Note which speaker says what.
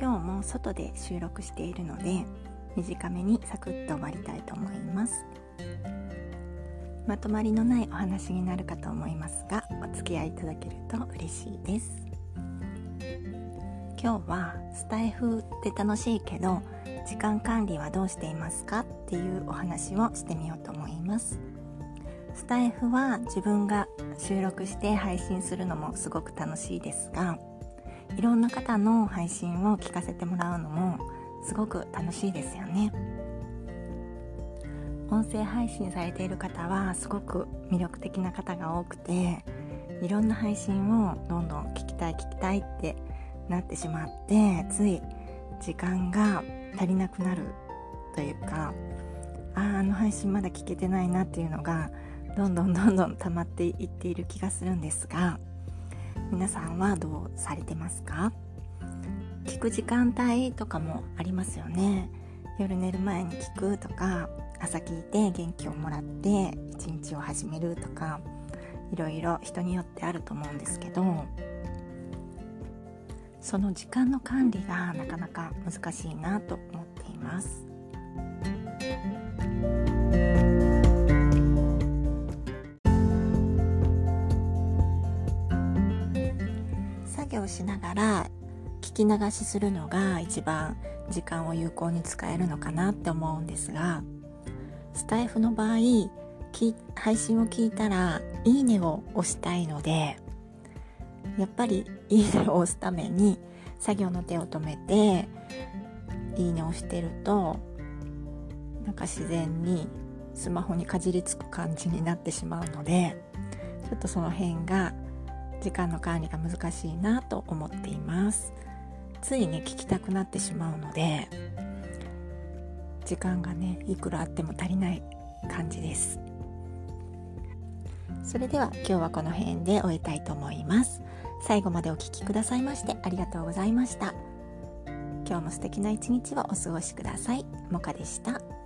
Speaker 1: 今日も外で収録しているので短めにサクッと終わりたいと思います。まとまりのないお話になるかと思いますがお付き合いいただけると嬉しいです。今日はスタイフって楽しいけど時間管理はどうしていますか？っていうお話をしてみようと思います。スタイフは自分が収録して配信するのもすごく楽しいですがいろんな方の配信を聞かせてもらうのもすごく楽しいですよね。音声配信されている方はすごく魅力的な方が多くていろんな配信をどんどん聞きたい聞きたいってなってしまってつい時間が足りなくなるというかあああの配信まだ聞けてないなっていうのがどんどんどんどん溜まっていっている気がするんですが皆さんはどうされてますか？聞く時間帯とかもありますよね。夜寝る前に聞くとか朝聞いて元気をもらって一日を始めるとかいろいろ人によってあると思うんですけどその時間の管理がなかなか難しいなと思っています。しながら聞き流しするのが一番時間を有効に使えるのかなって思うんですがスタイフの場合配信を聞いたら「いいね」を押したいのでやっぱり「いいね」を押すために作業の手を止めて「いいね」を押してるとなんか自然にスマホにかじりつく感じになってしまうのでちょっとその辺が時間の管理が難しいなと思っています。ついね聞きたくなってしまうので時間がねいくらあっても足りない感じです。それでは今日はこの辺で終えたいと思います。最後までお聴きくださいましてありがとうございました。今日も素敵な一日をお過ごしください。もかでした。